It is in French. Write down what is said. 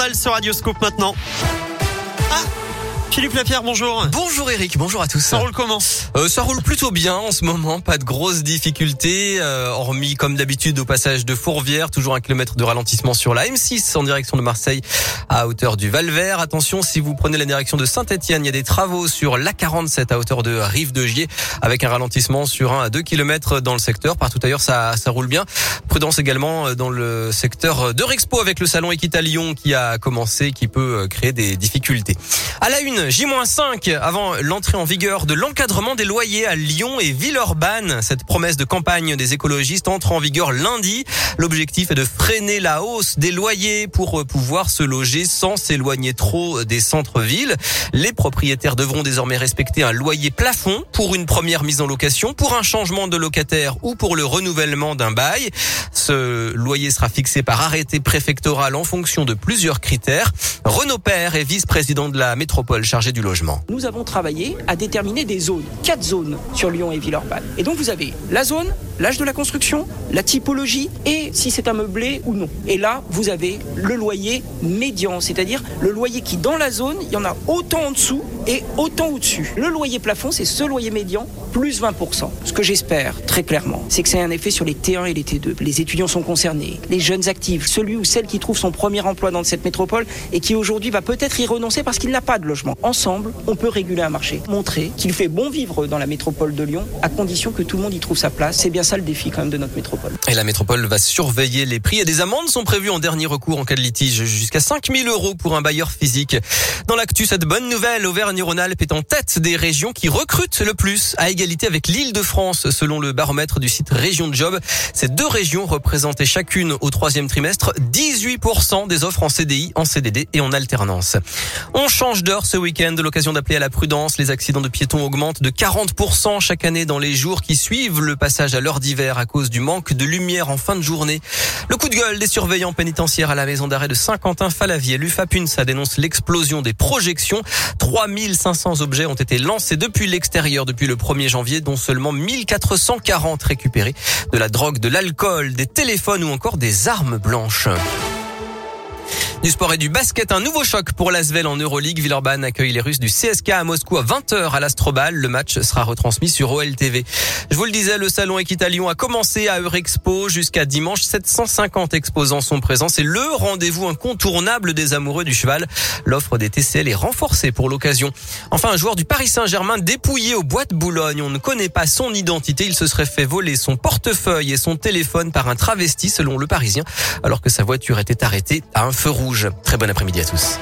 journal sur Radioscope maintenant. Ah Philippe Lapierre, bonjour. Bonjour Eric, bonjour à tous. Ça roule comment? Euh, Ça roule plutôt bien en ce moment, pas de grosses difficultés, euh, hormis comme d'habitude au passage de Fourvière, toujours un kilomètre de ralentissement sur la M6 en direction de Marseille à hauteur du Valvert. Attention, si vous prenez la direction de Saint-Etienne, il y a des travaux sur l'A47 à hauteur de Rive de Gier, avec un ralentissement sur 1 à 2 km dans le secteur. Partout ailleurs, ça, ça roule bien. Prudence également euh, dans le secteur de Rexpo avec le salon Equita Lyon qui a commencé, qui peut créer des difficultés. À la une, J-5 avant l'entrée en vigueur de l'encadrement des loyers à Lyon et Villeurbanne. Cette promesse de campagne des écologistes entre en vigueur lundi. L'objectif est de freiner la hausse des loyers pour pouvoir se loger sans s'éloigner trop des centres-villes. Les propriétaires devront désormais respecter un loyer plafond pour une première mise en location, pour un changement de locataire ou pour le renouvellement d'un bail. Ce loyer sera fixé par arrêté préfectoral en fonction de plusieurs critères. Renaud Père est vice-président de la métropole Nous avons travaillé à déterminer des zones, quatre zones sur Lyon et Villeurbanne. Et donc vous avez la zone, l'âge de la construction, la typologie et si c'est un meublé ou non. Et là, vous avez le loyer médian, c'est-à-dire le loyer qui dans la zone, il y en a autant en dessous et autant au-dessus. Le loyer plafond, c'est ce loyer médian plus 20%. Ce que j'espère très clairement, c'est que c'est un effet sur les T1 et les T2. Les étudiants sont concernés, les jeunes actifs, celui ou celle qui trouve son premier emploi dans cette métropole et qui aujourd'hui va peut-être y renoncer parce qu'il n'a pas de logement ensemble, on peut réguler un marché, montrer qu'il fait bon vivre dans la métropole de Lyon, à condition que tout le monde y trouve sa place. C'est bien ça le défi quand même de notre métropole. Et la métropole va surveiller les prix et des amendes sont prévues en dernier recours en cas de litige jusqu'à 5000 euros pour un bailleur physique. Dans l'actu, cette bonne nouvelle, Auvergne-Rhône-Alpes est en tête des régions qui recrutent le plus à égalité avec l'île de France selon le baromètre du site Région Job. Ces deux régions représentaient chacune au troisième trimestre 18% des offres en CDI, en CDD et en alternance. On change d'heure ce week-end, l'occasion d'appeler à la prudence. Les accidents de piétons augmentent de 40% chaque année dans les jours qui suivent le passage à l'heure d'hiver à cause du manque de lumière en fin de journée. Le coup de gueule des surveillants pénitentiaires à la maison d'arrêt de Saint-Quentin-Falavier. L'UFAPUNSA dénonce l'explosion des projections. 3500 objets ont été lancés depuis l'extérieur depuis le 1er janvier, dont seulement 1440 récupérés. De la drogue, de l'alcool, des téléphones ou encore des armes blanches. Du sport et du basket, un nouveau choc pour l'Asvel en Euroleague. Villeurbanne accueille les Russes du CSK à Moscou à 20h à l'Astrobal. Le match sera retransmis sur OLTV. Je vous le disais, le salon Equitalion a commencé à Eurexpo jusqu'à dimanche. 750 exposants sont présents. C'est le rendez-vous incontournable des amoureux du cheval. L'offre des TCL est renforcée pour l'occasion. Enfin, un joueur du Paris Saint-Germain dépouillé au bois de Boulogne. On ne connaît pas son identité. Il se serait fait voler son portefeuille et son téléphone par un travesti selon le Parisien alors que sa voiture était arrêtée à un feu Très bon après-midi à tous.